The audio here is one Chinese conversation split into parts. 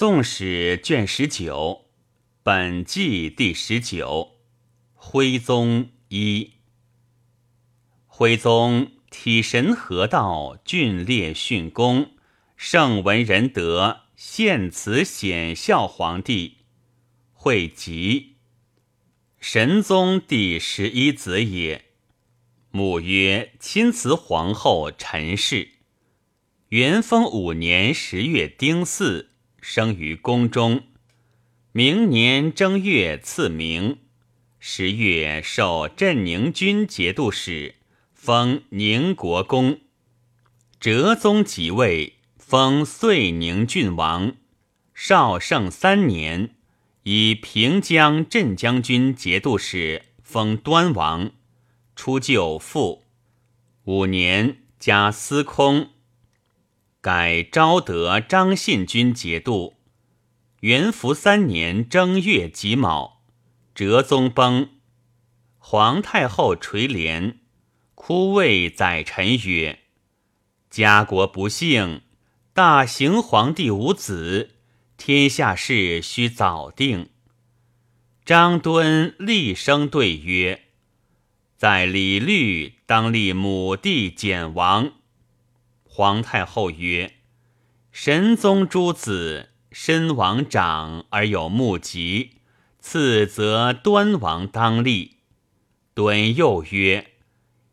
宋史卷十九，本纪第十九。徽宗一。徽宗体神合道，峻烈训功，圣文仁德，献慈显孝皇帝。讳吉，神宗第十一子也。母曰亲慈皇后陈氏。元丰五年十月丁巳。生于宫中，明年正月赐名。十月受镇宁军节度使，封宁国公。哲宗即位，封遂宁郡王。绍圣三年，以平江镇将军节度使，封端王。出就父。五年，加司空。改昭德张信军节度。元符三年正月己卯，哲宗崩。皇太后垂帘，哭谓宰臣曰：“家国不幸，大行皇帝无子，天下事须早定。”张敦厉声对曰：“在李律当立母弟简王。”皇太后曰：“神宗诸子身王长而有目疾，次则端王当立。”敦又曰：“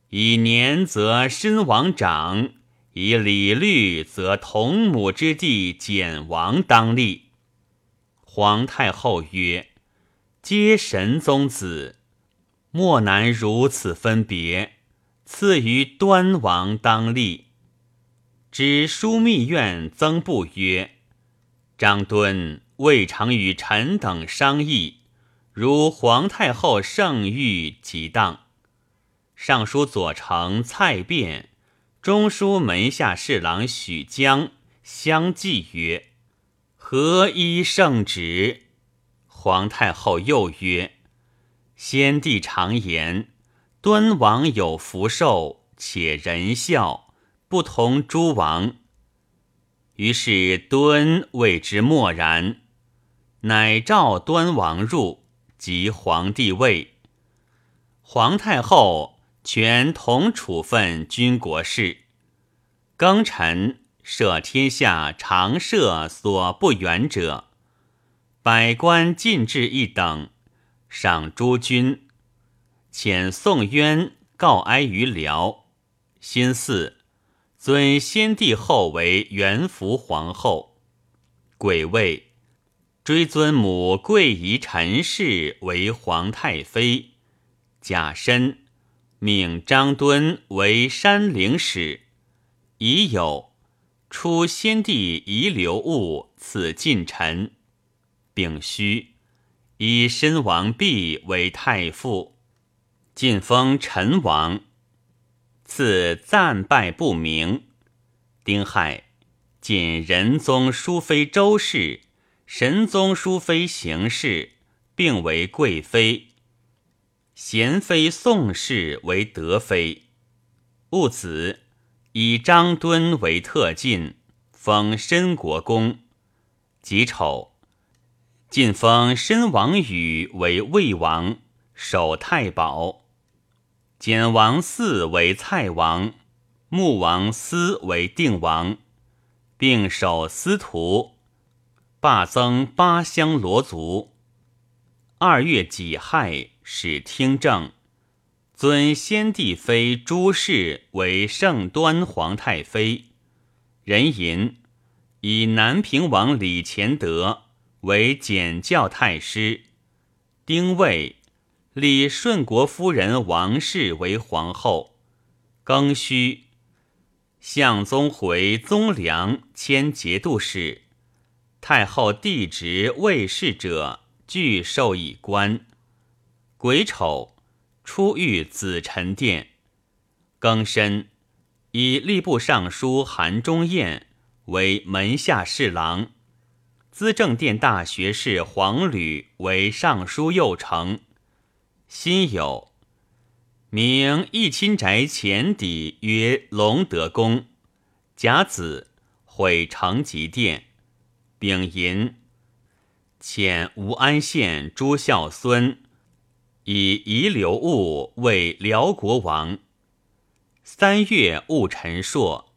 以年则身王长，以礼律则同母之弟简王当立。”皇太后曰：“皆神宗子，莫难如此分别。赐于端王当立。”知枢密院曾布曰：“张敦未尝与臣等商议，如皇太后圣谕即当。”尚书左丞蔡卞、中书门下侍郎许江相继曰：“何依圣旨？”皇太后又曰：“先帝常言，敦王有福寿，且仁孝。”不同诸王，于是敦谓之默然，乃召端王入，即皇帝位。皇太后全同处分军国事，庚辰赦天下常赦所不远者，百官进至一等，赏诸军，遣宋渊告哀于辽，新嗣。尊先帝后为元福皇后，癸未，追尊母贵仪陈氏为皇太妃。甲申，命张敦为山陵使。乙酉，出先帝遗留物赐近臣。丙戌，以身王弼为太傅，晋封陈王。赐赞拜不明。丁亥，晋仁宗淑妃周氏、神宗淑妃邢氏并为贵妃。贤妃宋氏为德妃。戊子，以张敦为特进，封申国公。己丑，晋封申王宇为魏王，守太保。简王嗣为蔡王，穆王思为定王，并守司徒，罢增八乡罗族。二月己亥，始听政，尊先帝妃朱氏为圣端皇太妃。人吟以南平王李乾德为简教太师。丁未。立顺国夫人王氏为皇后。庚戌，相宗回宗良迁节度使。太后弟侄卫士者，俱授以官。癸丑，出御紫宸殿。庚申，以吏部尚书韩忠彦为门下侍郎。资政殿大学士黄履为尚书右丞。辛酉，名义亲宅前邸曰隆德宫。甲子，毁成吉殿。丙寅，遣吴安县朱孝孙以遗留物为辽国王。三月戊辰朔，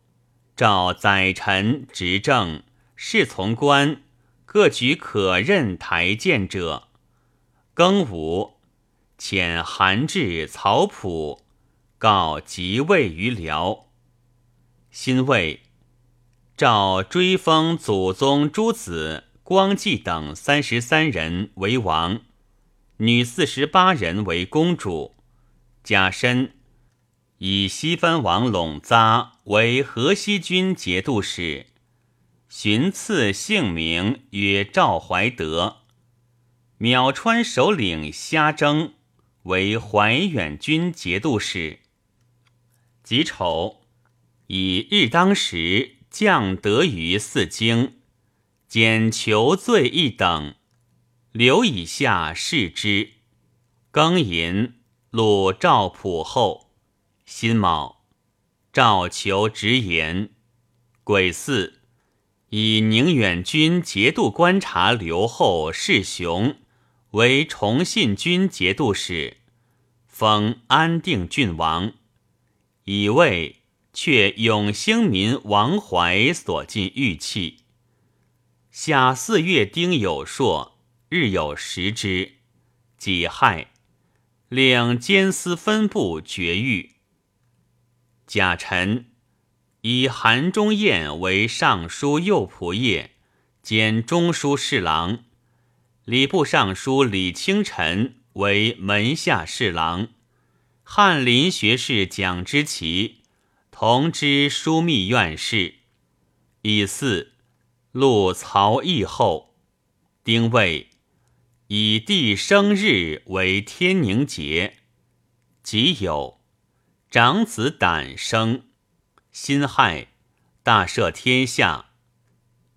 召宰臣执政侍从官各举可任台谏者。庚午，遣韩至、曹普告即位于辽。辛未。诏追封祖宗诸子光纪等三十三人为王，女四十八人为公主。甲申，以西藩王陇匝为河西军节度使，寻赐姓名曰赵怀德。邈川首领虾征为怀远军节度使。己丑，以日当时。降德于四经，减囚罪一等，留以下视之。庚寅，鲁赵普后。辛卯，赵求直言。癸巳，以宁远军节度观察刘后世雄为崇信军节度使，封安定郡王，以为。却永兴民王怀所进玉器。夏四月丁酉朔，日有食之。己亥，令监司分部绝狱。甲辰，以韩忠彦为尚书右仆射兼中书侍郎，礼部尚书李清晨为门下侍郎，翰林学士蒋之奇。同知枢密院事，以四录曹义后，丁未，以帝生日为天宁节，己酉，长子胆生，辛亥，大赦天下。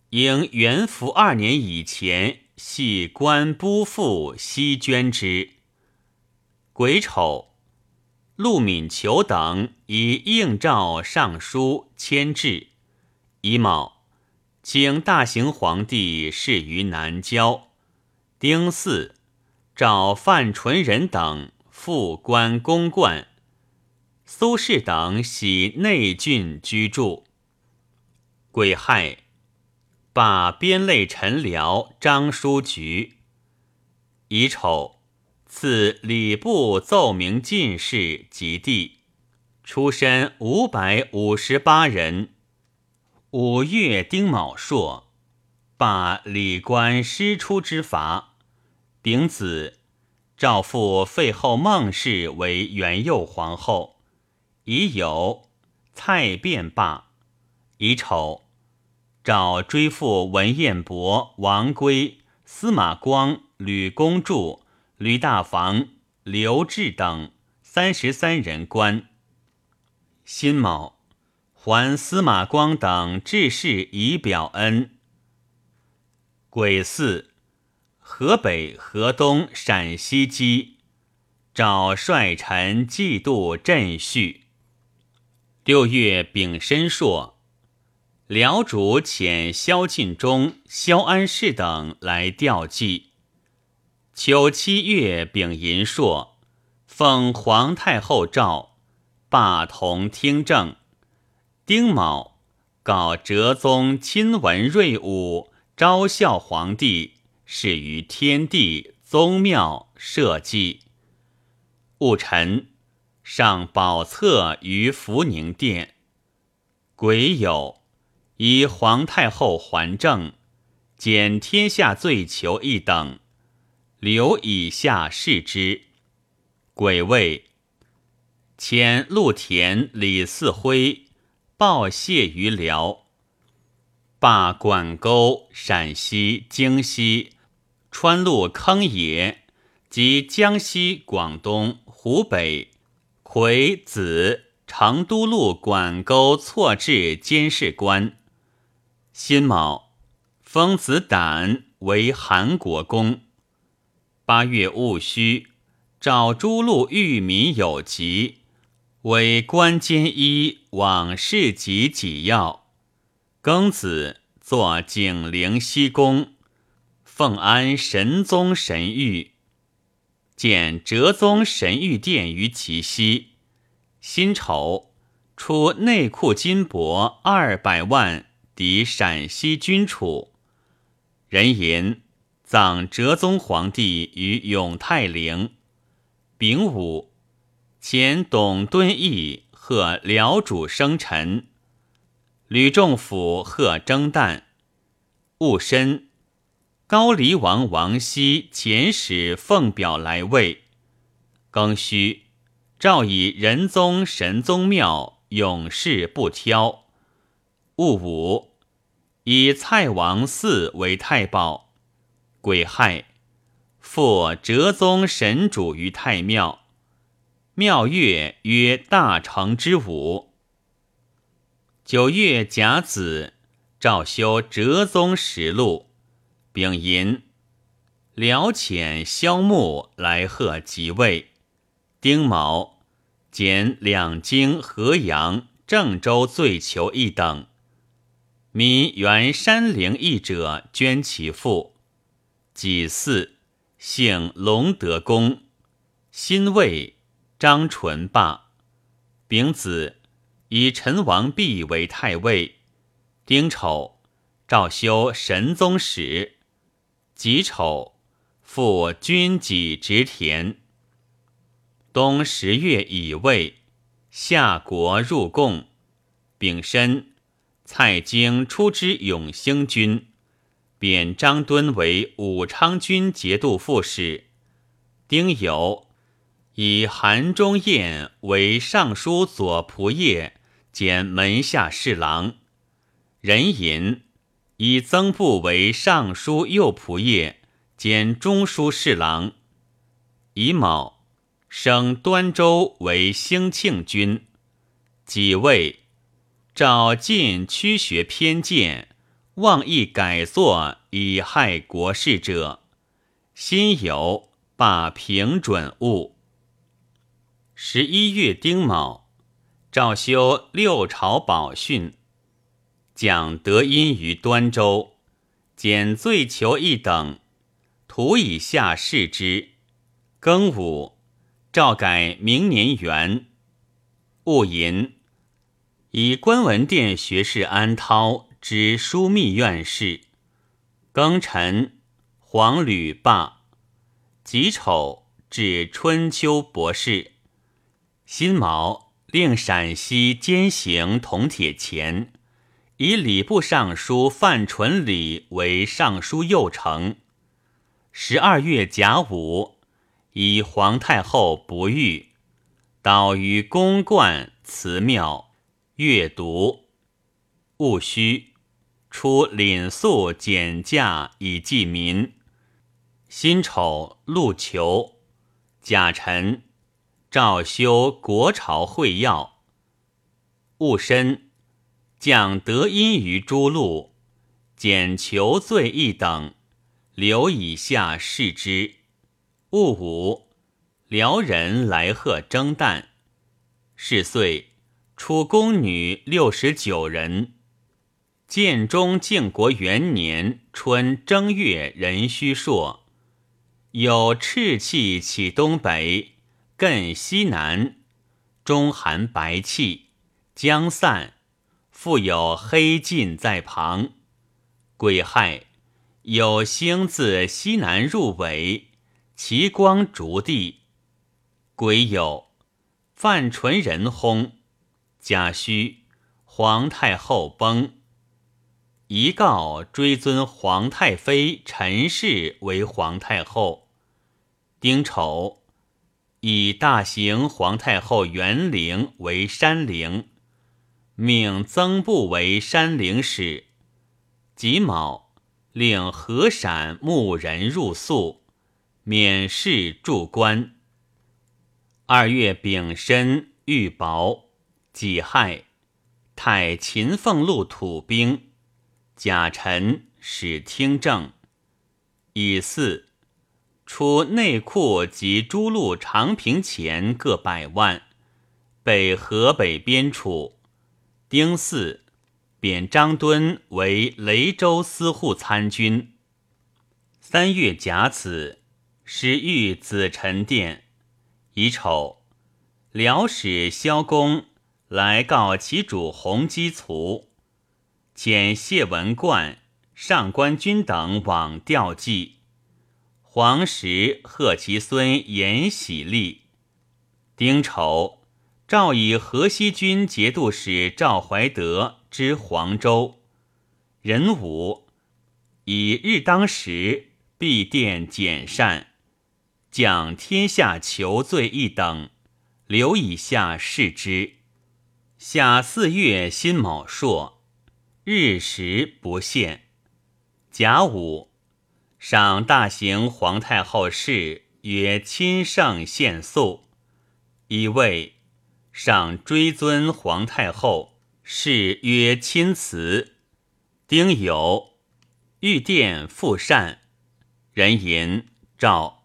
应元符二年以前，系官不复悉捐之。癸丑。陆敏求等以应诏上书签制，乙卯，请大行皇帝事于南郊。丁巳，召范纯仁等复官公冠。苏轼等徙内郡居住。癸亥，罢边类陈僚张书局。乙丑。赐礼部奏明进士及第，出身五百五十八人。五月丁卯朔，罢礼官师出之罚。丙子，诏复废后孟氏为元佑皇后。已有蔡卞罢。乙丑，诏追复文彦博、王圭、司马光、吕公著。吕大房、刘志等三十三人官。辛卯，还司马光等志士以表恩。癸巳，河北、河东、陕西基，召帅臣祭度镇序。六月丙申朔，辽主遣萧晋忠、萧安世等来吊祭。秋七月丙寅朔，奉皇太后诏，罢同听政。丁卯，告哲宗亲闻瑞武，昭孝皇帝始于天地宗庙社稷。戊辰，上宝册于福宁殿。癸酉，以皇太后还政，减天下罪囚一等。留以下视之。癸未，遣陆田、李嗣辉报谢于辽。罢管沟、陕西、京西、川路坑野及江西、广东、湖北癸子成都路管沟错置监视官。辛卯，封子胆为韩国公。八月戊戌，召诸路御民有疾，为官监医往事及己要。庚子，作景陵西宫，奉安神宗神谕，建哲宗神谕殿于其西。辛丑，出内库金帛二百万抵陕西军储。人言葬哲宗皇帝于永泰陵。丙午，前董敦义贺辽主生辰。吕仲甫贺征旦，戊申，高黎王王熙遣使奉表来位。庚戌，诏以仁宗神宗庙永世不挑。戊午，以蔡王嗣为太保。癸亥，复哲宗神主于太庙。庙月曰大成之午。九月甲子，诏修哲宗实录。丙寅，辽遣萧穆来贺即位。丁卯，减两京、河阳、郑州罪囚一等。民原山陵邑者捐其父。己巳，姓隆德公。辛未，张纯霸。丙子。以陈王弼为太尉，丁丑，诏修神宗史。己丑，复军己职田。冬十月乙未，夏国入贡。丙申，蔡京出之永兴军，贬张敦为武昌军节度副使。丁酉，以韩忠彦为尚书左仆射。兼门下侍郎，任寅以曾布为尚书右仆射兼中书侍郎。乙卯，升端州为兴庆军。己未，召进驱学偏见，妄议改作以害国事者，心有罢平准务。十一月丁卯。诏修六朝宝训，讲德音于端州，减罪囚一等，徒以下释之。庚午，诏改明年元。戊寅，以观文殿学士安涛知枢密院事。庚辰，黄吕罢。己丑，至春秋博士。辛卯。令陕西兼行铜铁钱，以礼部尚书范纯礼为尚书右丞。十二月甲午，以皇太后不遇，导于宫观祠庙阅读。戊戌，出廪粟减价以济民。辛丑，陆囚。甲辰。诏修国朝会要，戊申，降德音于诸路，减囚罪一等，留以下视之。戊午，辽人来贺征旦，是岁，出宫女六十九人。建中靖国元年春正月壬戌朔，有赤气起东北。艮西南，中含白气，将散。复有黑烬在旁。癸亥，有星自西南入尾，其光逐地。癸酉，范纯人薨。甲戌，皇太后崩。遗告追尊皇太妃陈氏为皇太后。丁丑。以大行皇太后元陵为山陵，命曾布为山陵使。己卯，令河陕牧人入宿，免试驻官。二月丙申，遇薄。己亥，太秦凤路土兵。甲辰，使听政。乙巳。出内库及诸路长平钱各百万，北河北边处。丁巳，贬张敦为雷州司户参军。三月甲子，始遇子臣殿。乙丑，辽使萧公来告其主洪基卒，遣谢文贯、上官军等往吊祭。黄石贺其孙延喜立。丁丑，诏以河西军节度使赵怀德之黄州。壬午，以日当时，必殿简善，讲天下求罪一等，留以下视之。夏四月辛卯朔，日食不限。甲午。赏大行皇太后谥曰亲圣献肃，以位上追尊皇太后谥曰亲慈。丁酉，御殿复善。人吟诏：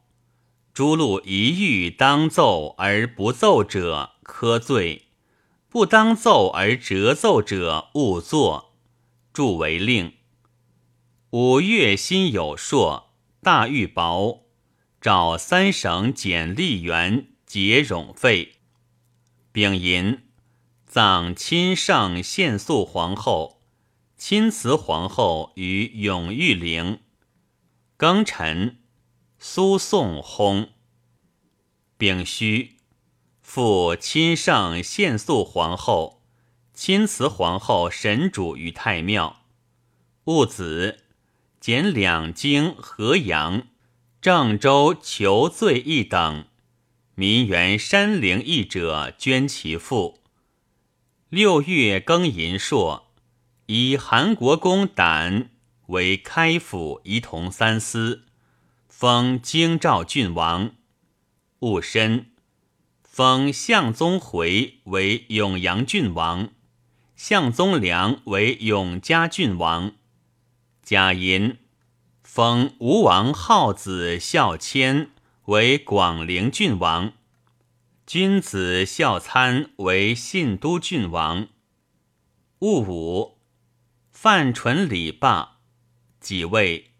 诸路一遇当奏而不奏者，科罪；不当奏而折奏者，勿作。著为令。五月辛酉朔，大狱薄，找三省检吏员节冗费。丙寅，葬亲圣献肃皇后、亲慈皇后于永裕陵。庚辰，苏颂薨。丙戌，复亲圣献肃皇后、亲慈皇后神主于太庙。戊子。减两京、河阳、郑州求罪一等，民原山陵役者捐其父。六月庚寅朔，以韩国公胆为开府仪同三司，封京兆郡王。戊申，封向宗回为永阳郡王，向宗良为永嘉郡王。贾寅，封吴王号子孝谦为广陵郡王，君子孝参为信都郡王。戊午，范纯礼罢，即位，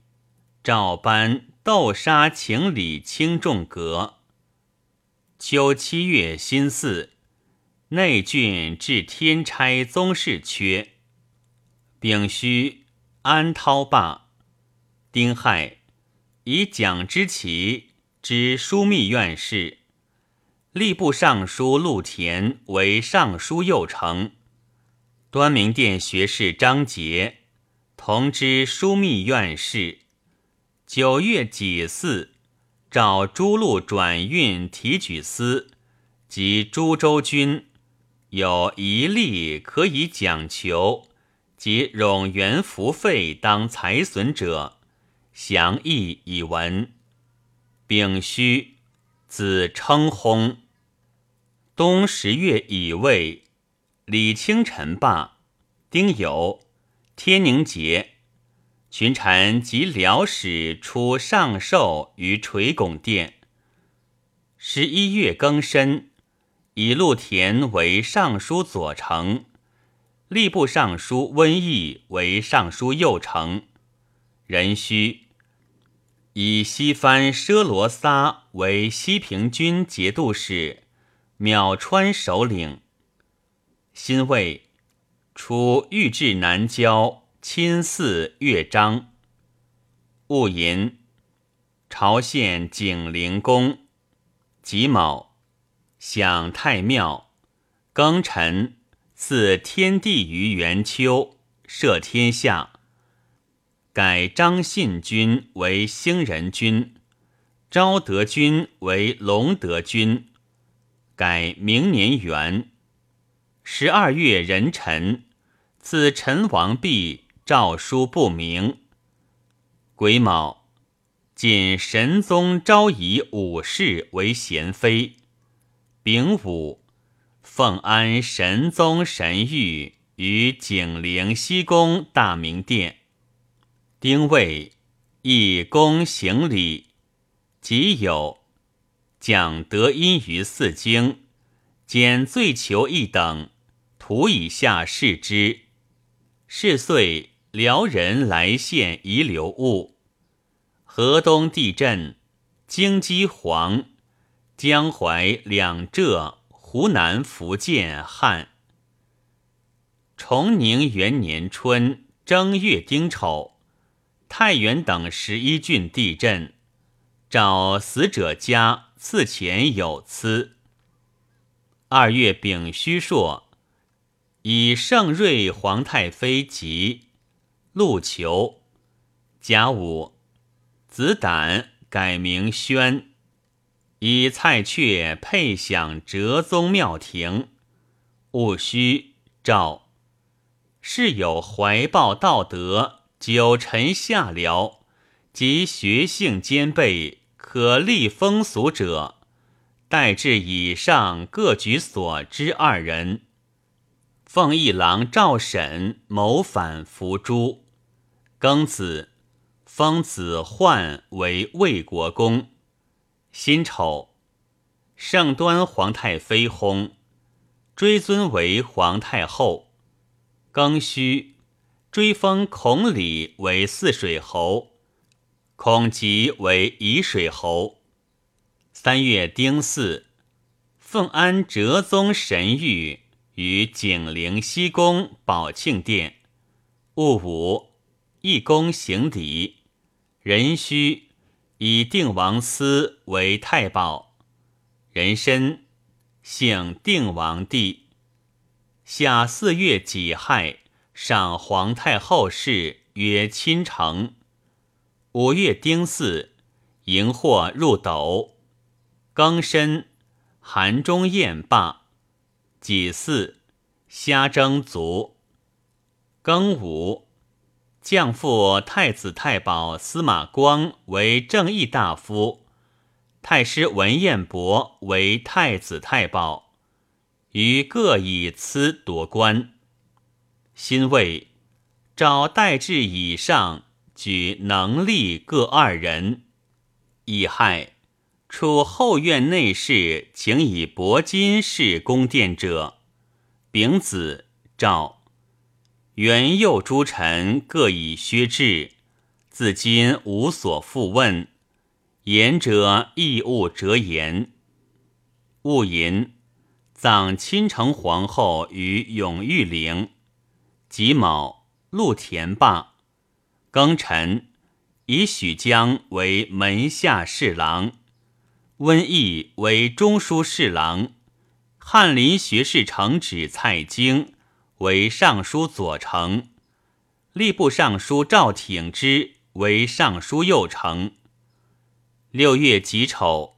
诏颁斗沙请礼轻重阁。秋七月辛巳，内郡置天差宗室缺。丙戌。安涛罢，丁亥，以蒋之奇之枢密院事，吏部尚书陆田为尚书右丞，端明殿学士张杰同知枢密院事。九月己巳，召诸路转运提举司及诸州军，有一例可以讲求。及冗员服费当财损者，详议以闻。丙戌，子称薨。冬十月乙未，李清晨罢。丁酉，天宁节，群臣及辽使出上寿于垂拱殿。十一月庚申，以陆田为尚书左丞。吏部尚书温义为尚书右丞，壬戌，以西藩奢罗撒为西平军节度使、邈川首领。辛未，出御至南郊亲祀乐章。戊寅，朝献景灵公。己卯，享太庙。庚辰。赐天地于元秋，赦天下。改张信君为兴仁君，昭德君为隆德君。改明年元十二月壬辰，赐陈王弼诏书不明。癸卯，晋神宗昭仪武氏为贤妃。丙午。奉安神宗神谕于景陵西宫大明殿，丁未，以公行礼，己有讲德音于四经，减罪囚一等，图以下视之。是岁辽人来献遗留物。河东地震，京畿黄，江淮两浙，湖南福建旱。崇宁元年春正月丁丑，太原等十一郡地震，找死者家赐钱有疵。二月丙戌朔，以圣瑞皇太妃及陆求。甲午，子胆改名宣，以蔡确配享哲宗庙庭。戊戌，诏。是有怀抱道德、久臣下僚及学性兼备、可立风俗者，待至以上各举所知二人。奉一郎赵审谋反伏诛。庚子，封子焕为魏国公。辛丑，圣端皇太妃薨，追尊为皇太后。庚戌，追封孔鲤为泗水侯，孔吉为沂水侯。三月丁巳，奉安哲宗神谕于景陵西宫宝庆殿。戊午，义公行礼。壬戌，以定王司为太保。壬申，姓定王帝。夏四月己亥，上皇太后事曰亲承。五月丁巳，荧惑入斗。庚申，寒中宴罢。己巳，虾蒸卒。庚午，降复太子太保司马光为正义大夫，太师文彦博为太子太保。于各以此夺官，辛未，召代至以上举能力各二人。乙亥，处后院内侍，请以铂金饰宫殿者。丙子，诏元佑诸臣各以削制，自今无所复问。言者亦勿折言。戊寅。葬亲承皇后于永裕陵。己卯，陆田罢。庚辰，以许江为门下侍郎，温义为中书侍郎，翰林学士承旨蔡京为尚书左丞，吏部尚书赵挺之为尚书右丞。六月己丑。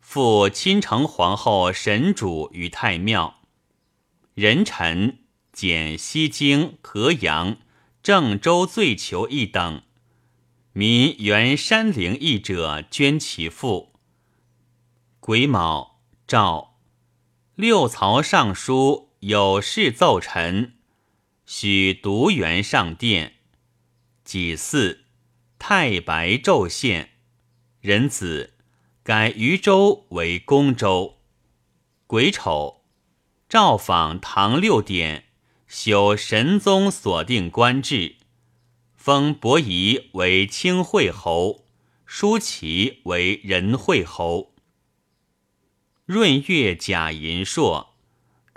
复亲承皇后神主于太庙，人臣减西京、河阳、郑州罪囚一等，民原山陵邑者捐其父。癸卯，诏六曹尚书有事奏臣，许独元上殿。己巳，太白昼现，人子。改渝州为公州。癸丑，诏访唐六典，修神宗所定官制，封伯夷为清惠侯，舒淇为仁惠侯。闰月甲寅朔，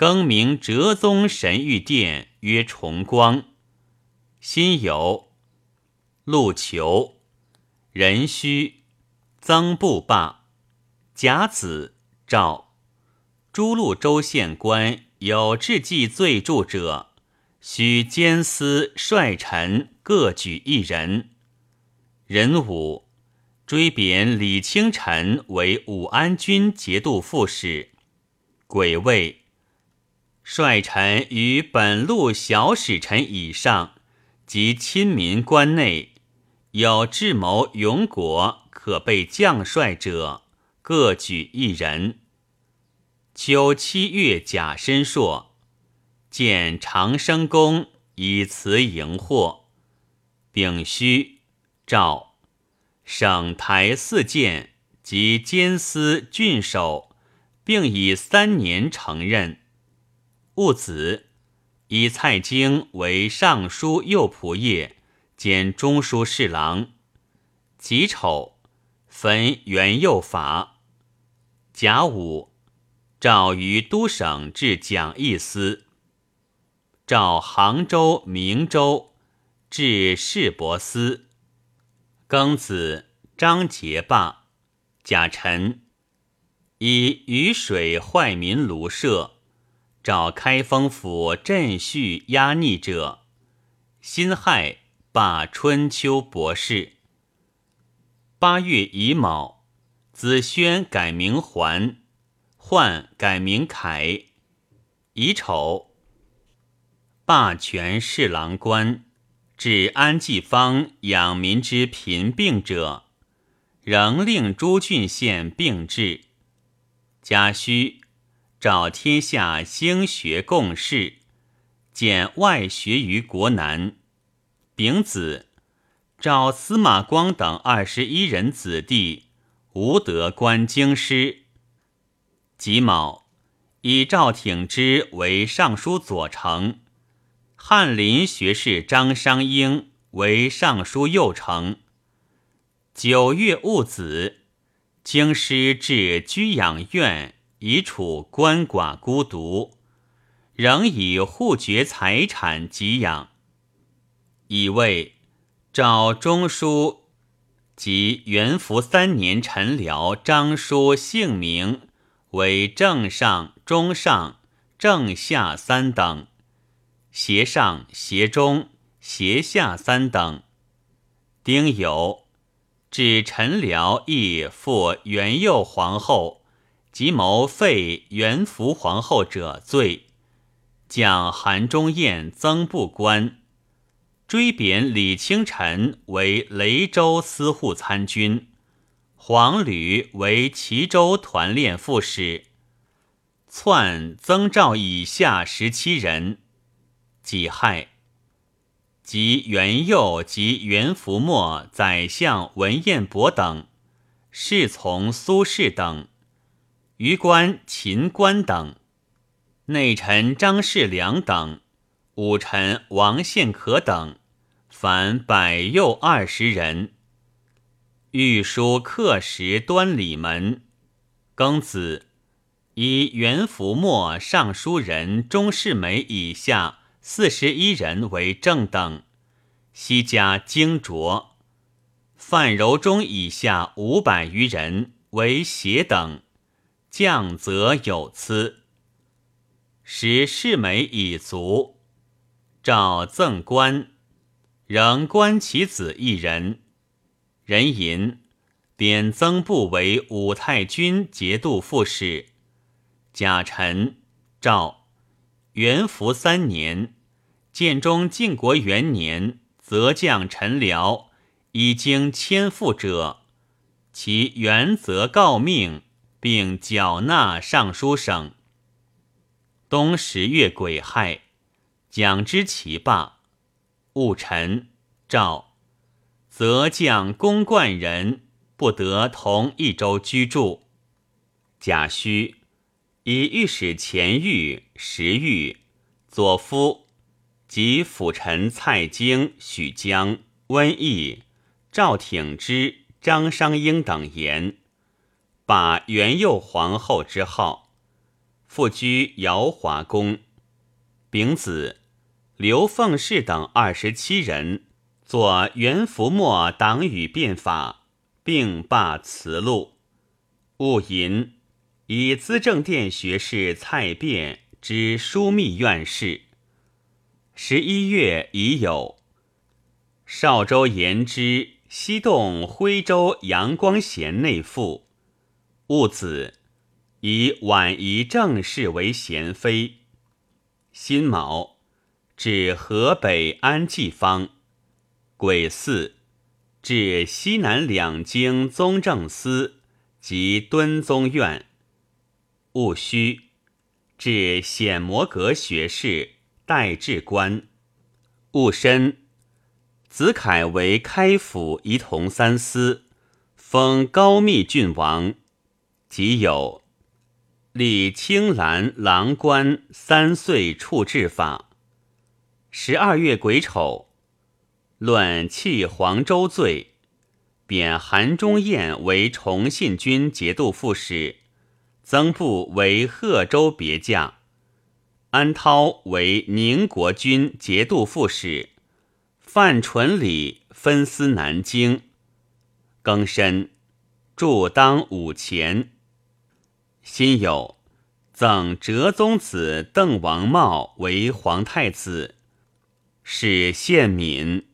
更名哲宗神谕殿曰崇光。辛酉，陆求，壬戌，曾布罢。甲子，诏诸路州县官有治记罪著者，须监司率臣各举一人。壬午，追贬李清臣为武安军节度副使。癸未，率臣于本路小使臣以上及亲民关内有智谋勇果可备将帅者。各举一人。秋七月甲申朔，建长生宫以辞迎祸。丙戌，诏省台四监及监司郡守，并以三年承任。戊子，以蔡京为尚书右仆射兼中书侍郎。己丑，焚元佑法。甲午，诏于都省至讲义司。诏杭州、明州至市舶司。庚子，张节罢。甲辰，以雨水坏民庐舍。找开封府镇叙压逆者，辛亥罢春秋博士。八月乙卯，子宣改名桓，焕改名凯。乙丑，罢权侍郎官，至安济坊养民之贫病者，仍令诸郡县并治。甲戌。召天下兴学共事，简外学于国南。丙子，召司马光等二十一人子弟，无得观京师。己卯，以赵挺之为尚书左丞，翰林学士张商英为尚书右丞。九月戊子，京师至居养院。以处鳏寡孤独，仍以护绝财产给养。以为赵中书及元符三年陈辽张书姓名为正上、中上、正下三等，斜上、斜中、斜下三等。丁酉，指陈辽亦复元佑皇后。即谋废元福皇后者罪，将韩忠彦增部官，追贬李清晨为雷州司户参军，黄吕为齐州团练副使，篡曾赵以下十七人。己亥，及元佑及元福末宰相文彦博等，侍从苏轼等。余官秦观等，内臣张世良等，武臣王献可等，凡百右二十人。御书刻石端礼门。庚子，以元福末尚书人钟世美以下四十一人为正等，悉加精擢。范柔中以下五百余人为邪等。降则有疵，使世美已足，诏赠官，仍官其子一人。人吟贬曾布为武太君节度副使。甲辰，诏元符三年，建中靖国元年，则降陈辽已经迁附者，其原则告命。并缴纳尚书省。冬十月癸亥，蒋之奇罢。戊辰，诏则将公冠人不得同一州居住。贾诩，以御史钱玉、石玉、左夫及辅臣蔡京、许江、温义、赵挺之、张商英等言。把元佑皇后之号，复居瑶华宫。丙子，刘凤氏等二十七人作元符末党羽变法，并罢辞录。戊寅，以资政殿学士蔡卞之枢密院士。十一月已有邵州言之西动徽州阳光贤内附。戊子，以婉仪正氏为贤妃。辛卯，至河北安济坊。癸巳，至西南两京宗正司及敦宗院。戊戌，至显摩阁学士，代治官。戊申，子凯为开府仪同三司，封高密郡王。即有李青兰郎官三岁处置法。十二月癸丑，论弃黄州罪，贬韩忠彦为崇信军节度副使，曾布为贺州别驾，安涛为宁国军节度副使，范纯礼分司南京。庚申，驻当五前。辛酉，赠哲宗子邓王茂为皇太子。是献敏，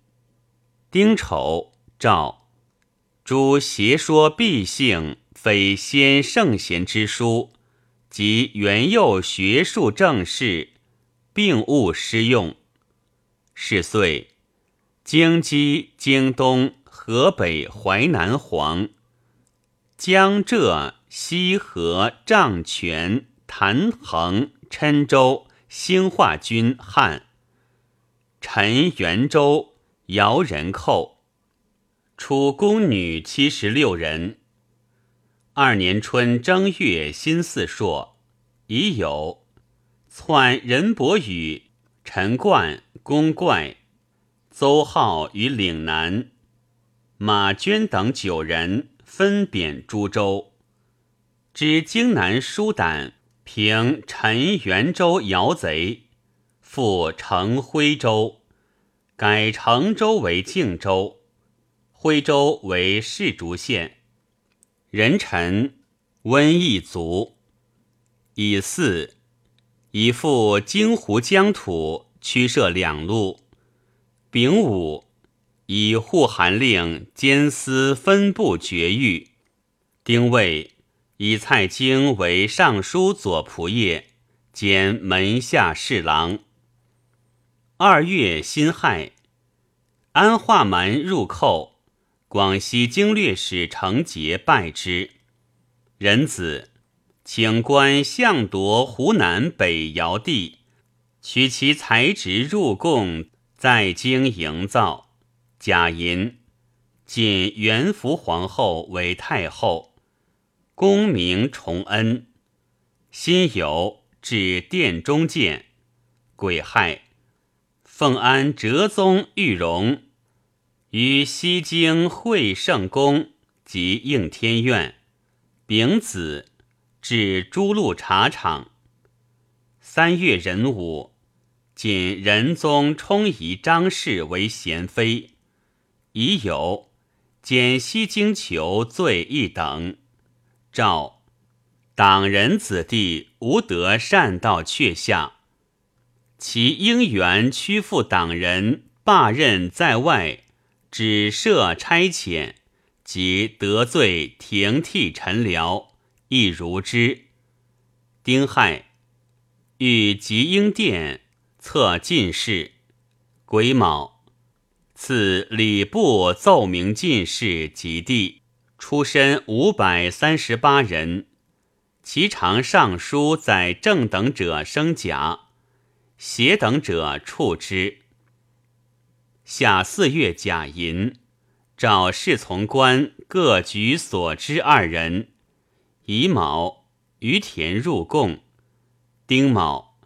丁丑，诏诸邪说必性，非先圣贤之书，及元佑学术政事，并勿施用。是岁，京畿、京东、河北、淮南黄，江浙、西河、丈泉、谭衡、郴州、兴化军汉。陈元州姚人寇，楚宫女七十六人。二年春正月辛巳朔，已有篡任伯宇、陈冠、公怪、邹浩于岭南，马娟等九人分贬诸州。知荆南舒胆平陈元州姚贼。复成徽州，改成州为靖州，徽州为士竹县。人臣瘟疫卒。以四以复荆湖疆土，驱设两路。丙午以护韩令兼司分部绝狱。丁未以蔡京为尚书左仆射兼门下侍郎。二月辛亥，安化门入寇，广西经略使程杰败之。仁子请官相夺湖南北尧地，取其才职入贡，在京营造。贾银晋元福皇后为太后，功名崇恩。辛酉至殿中见，癸亥。奉安哲宗玉容于西京会圣宫及应天院，丙子至诸路茶厂。三月壬午，仅仁宗充仪张氏为贤妃，已有减西京囚罪一等。诏党人子弟无得善道却下。其应援屈附党人，罢任在外，只设差遣，即得罪停替臣僚，亦如之。丁亥，与吉英殿策进士。癸卯，赐礼部奏明进士及第，出身五百三十八人，其常尚书在正等者升甲。邪等者处之。下四月甲寅，召侍从官各举所知二人。乙卯，于田入贡。丁卯，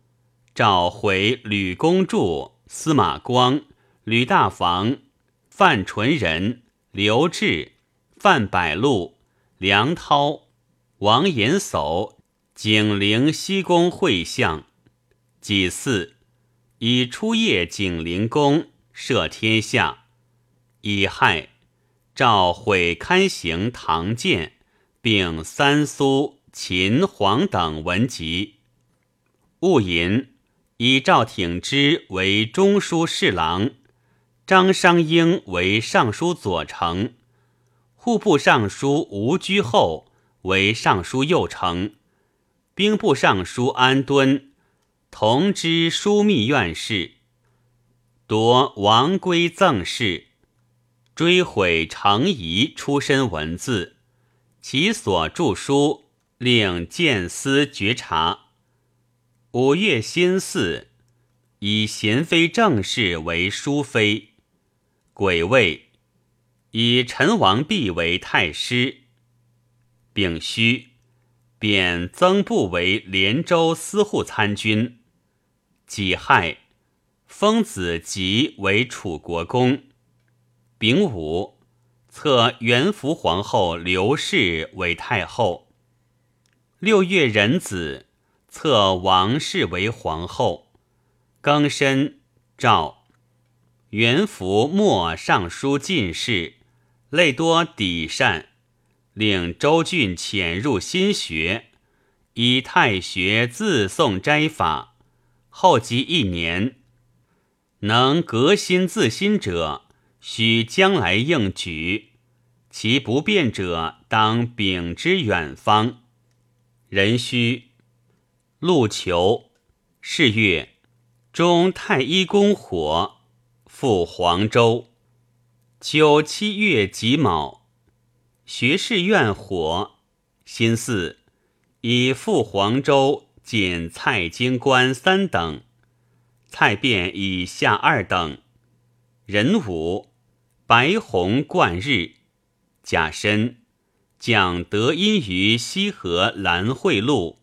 召回吕公柱、司马光、吕大房、范纯仁、刘志、范百禄、梁涛、王延叟、景陵西宫会相。己巳，以出夜景陵宫，赦天下。乙亥，诏毁刊行唐鉴，并三苏、秦、黄等文集。戊寅，以赵挺之为中书侍郎，张商英为尚书左丞，户部尚书吴居后为尚书右丞，兵部尚书安敦。同知枢密院事，夺王圭赠事，追毁程颐出身文字，其所著书令见思觉察。五月辛巳，以贤妃正室为淑妃。癸未，以陈王弼为太师。丙戌，贬曾布为连州司户参军。己亥，封子吉为楚国公。丙午，册元福皇后刘氏为太后。六月壬子，册王氏为皇后。庚申，诏元福末尚书进士，类多抵善，令周郡潜入新学，以太学自诵斋法。后及一年，能革新自新者，须将来应举；其不变者，当秉之远方。壬戌，路求，是月，中太一宫火，赴黄州。九七月己卯，学士院火。辛巳，以赴黄州，见蔡京官三等。蔡卞以下二等。壬午，白虹贯日。甲申。蒋德因于西河兰会路，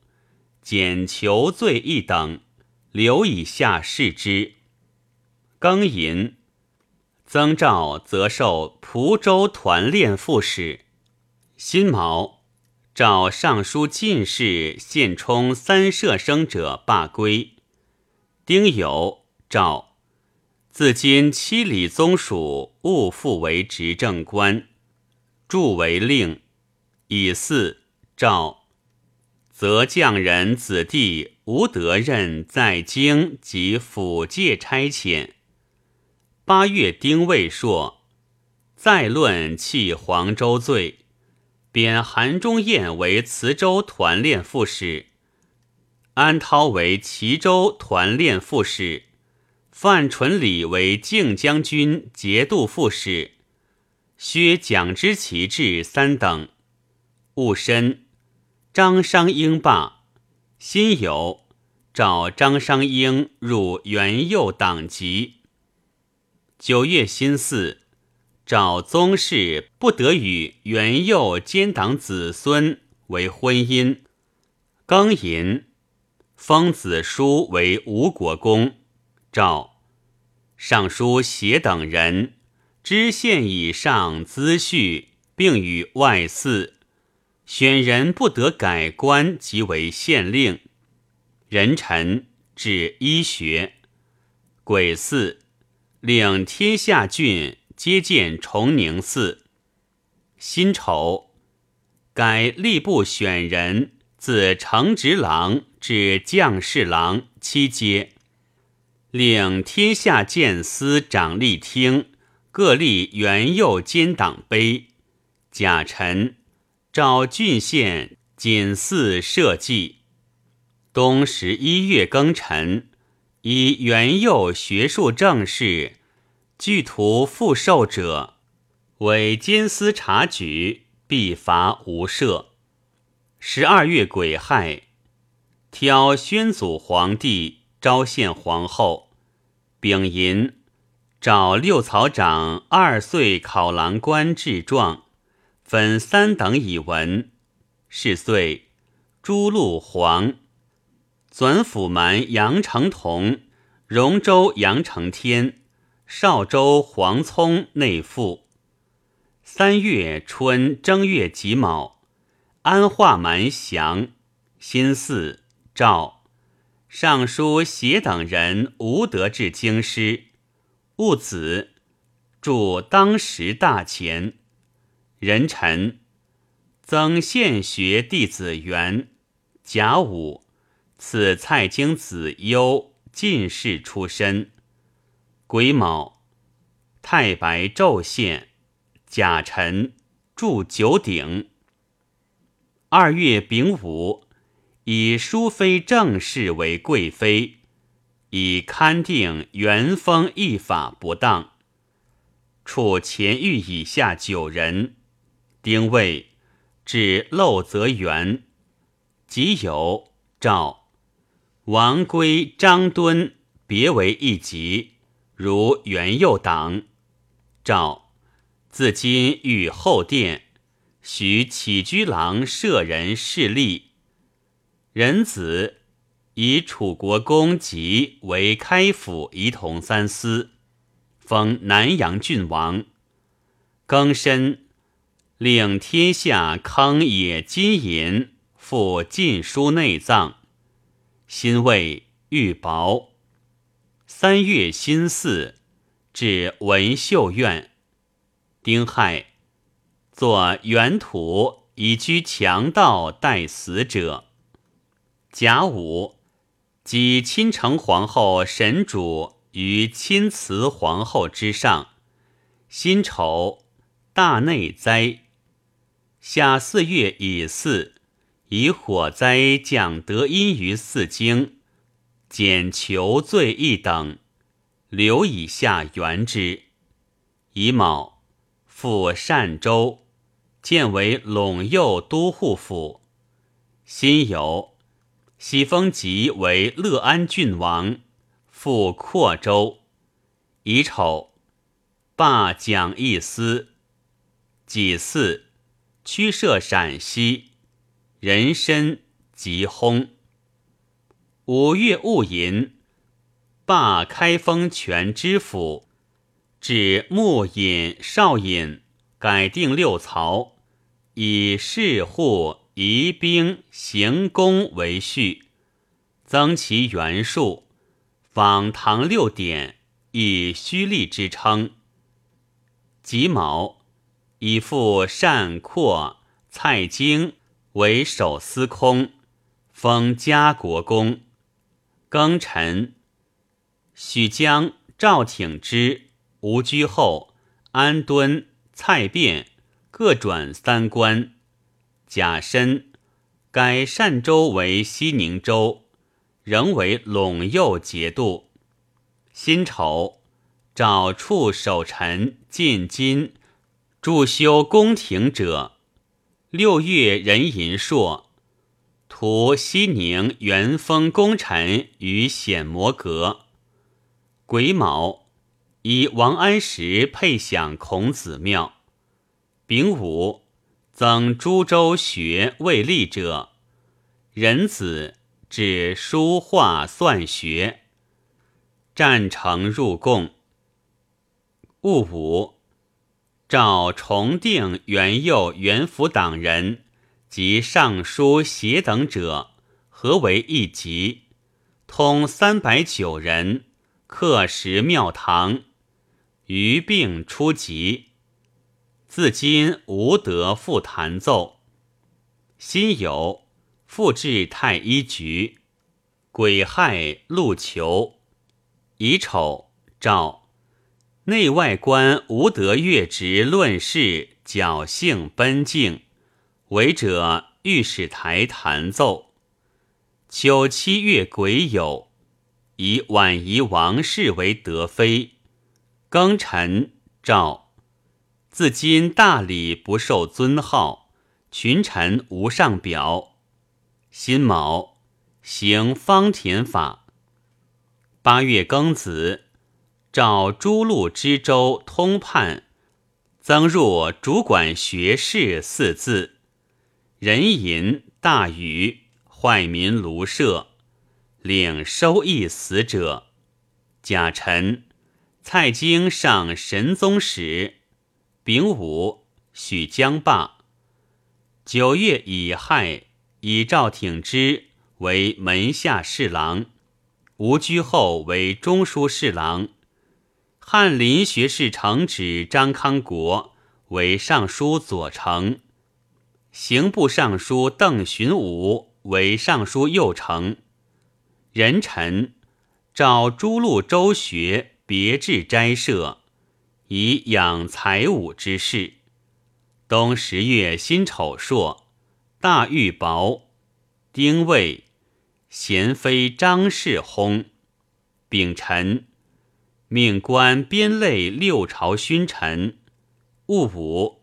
减求罪一等，留以下视之。庚寅，曾召则授蒲州团练副使。辛卯，召尚书进士献充三舍生者罢归。丁酉，诏自今七里宗属勿复为执政官，著为令。以四诏，则匠人子弟无得任在京及府界差遣。八月丁未朔，再论弃黄州罪，贬韩忠彦为磁州团练副使，安涛为齐州团练副使，范纯礼为靖将军节度副使，薛蒋之奇志三等。戊申，张商英罢。辛酉，召张商英入元佑党籍。九月辛巳，召宗室不得与元佑奸党子孙为婚姻。庚寅，封子书为吴国公。诏尚书协等人知县以上资序，并与外寺。选人不得改官，即为县令。人臣治医学。癸巳，领天下郡皆建崇宁寺。辛丑，改吏部选人，自承直郎至将士郎七阶。领天下谏司长吏厅各立元佑监党碑。甲辰。召郡县仅祀社稷。冬十一月庚辰，以元佑学术正事具图复授者，为监司察举，必罚无赦。十二月癸亥，挑宣祖皇帝昭献皇后。丙寅，召六曹长二岁考郎官制状。分三等以文，是岁，朱陆黄，纂府蛮杨承同，荣州杨承天，邵州黄聪内附。三月春正月己卯，安化蛮降。辛巳，赵尚书协等人无德至京师，戊子，助当时大钱。人臣，曾献学弟子元，甲午，赐蔡京子优进士出身。癸卯，太白昼现，甲辰，著九鼎。二月丙午，以淑妃正氏为贵妃，以勘定元封一法不当，处前狱以下九人。丁未，至漏泽园，即有诏王归、张敦别为一级，如元佑党。诏自今遇后殿，许起居郎舍人侍立。人子以楚国公吉为开府仪同三司，封南阳郡王。庚申，令天下坑野金银，附晋书内藏。辛未，玉薄。三月辛巳，至文秀院。丁亥，作原土以居强盗待死者。甲午，即亲承皇后神主于亲慈皇后之上。辛丑。大内灾，夏四月乙巳，以火灾降德阴于四经，减求罪一等，留以下原之。乙卯，复善州，建为陇右都护府。辛酉，喜封吉为乐安郡王，复扩州。乙丑，罢蒋义司。己巳，驱射陕西，人参即烘。五月戊寅，罢开封全知府，至幕尹、少尹，改定六曹，以侍户、仪兵、行宫为序，增其元数，仿唐六典，以虚吏之称。己卯。以复善括蔡京为守司空，封嘉国公。庚辰，许江、赵挺之、吴居后、安敦、蔡卞各转三官。甲申，改善州为西宁州，仍为陇右节度。辛丑，找处守臣进京。驻修宫廷者，六月壬寅朔，图西宁元丰功臣于显摩阁。癸卯，以王安石配享孔子庙。丙午，增株洲学未立者。壬子，指书画算学。战成入贡。戊午。召重定元佑元辅党人及尚书协等者，合为一级，通三百九人，刻石庙堂。余病初疾，自今无得复弹奏。辛酉，复至太医局。癸亥，陆求。乙丑，诏。内外官无得越职论事，侥幸奔境，违者御史台弹奏。九七月癸酉，以婉仪王氏为德妃。庚辰，诏自今大礼不受尊号，群臣无上表。辛卯，行方田法。八月庚子。召诸路知州通判，增入主管学士四字。人淫大禹，坏民庐舍，领收益死者。甲辰，蔡京上神宗使。丙午，许江罢。九月乙亥，以赵挺之为门下侍郎，吴居后为中书侍郎。翰林学士承旨张康国为尚书左丞，刑部尚书邓寻武为尚书右丞。人臣召诸路州学别致斋舍，以养才武之士。冬十月辛丑朔，大玉雹。丁未，贤妃张氏薨。丙辰。命官编类六朝勋臣。戊午，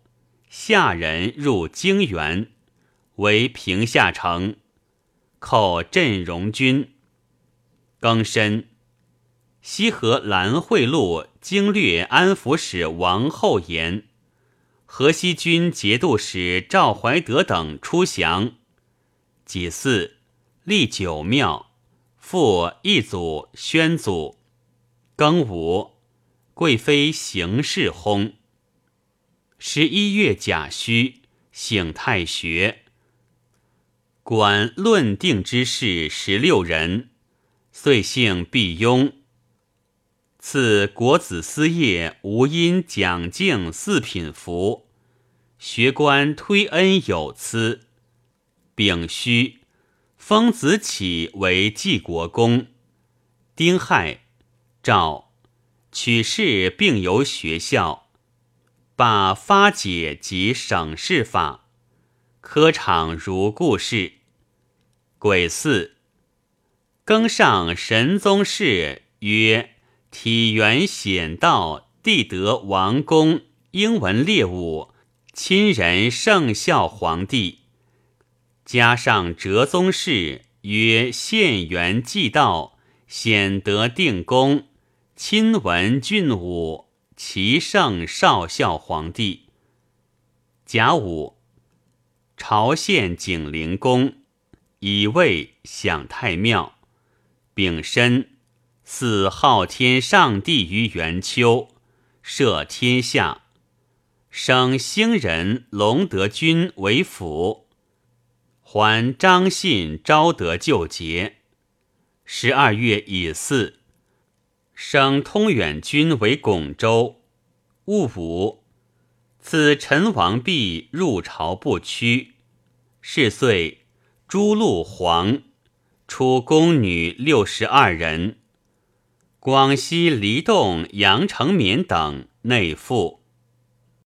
下人入京原，为平夏城，寇镇戎军。庚申，西河兰惠路经略安抚使王后言，河西军节度使赵怀德等出降。己巳，立九庙，复一祖宣祖。庚午，贵妃行事薨。十一月甲戌，省太学。管论定之事十六人，遂姓毕庸。赐国子司业吴因蒋敬四品符。学官推恩有赐。丙戌，封子启为济国公。丁亥，诏取士并由学校，罢发解及省事法，科场如故事。癸巳，更上神宗谥曰体元显道帝德王公英文列武亲仁圣孝皇帝。加上哲宗谥曰献元继道显德定公亲闻俊武齐圣少孝皇帝。甲午，朝献景灵公，以位享太庙。丙申，祀昊天上帝于元丘，赦天下，升兴仁隆德君为辅。还张信昭德旧节，十二月乙巳，升通远军为巩州。戊午，赐陈王弼入朝不屈。是岁，诸路皇出宫女六十二人。广西黎洞杨成敏等内附。